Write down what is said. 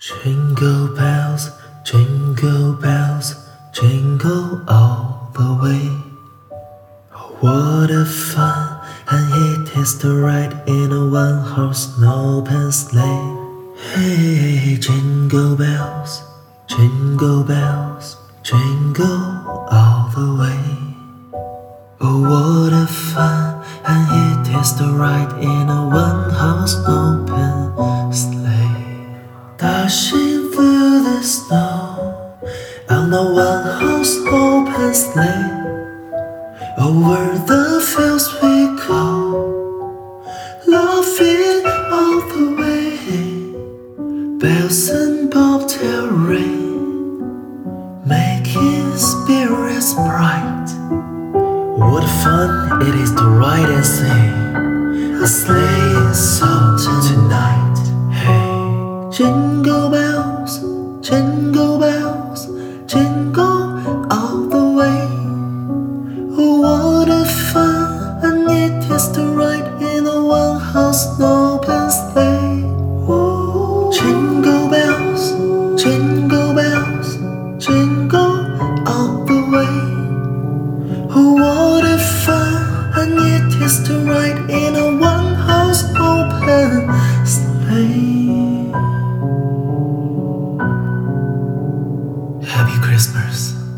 Jingle bells, jingle bells, jingle all the way. Oh, what a fun, and it is to ride in a one horse open sleigh. Hey, jingle bells, jingle bells, jingle all the way. Oh, what a fun, and it is to ride in a one horse open a one horse open sleigh. Over the fields we go, laughing all the way. Bells and bobtail ring, making spirits bright. What fun it is to ride and sing a sleighing song tonight. Hey, jingle bells, jingle bells, Merry Christmas.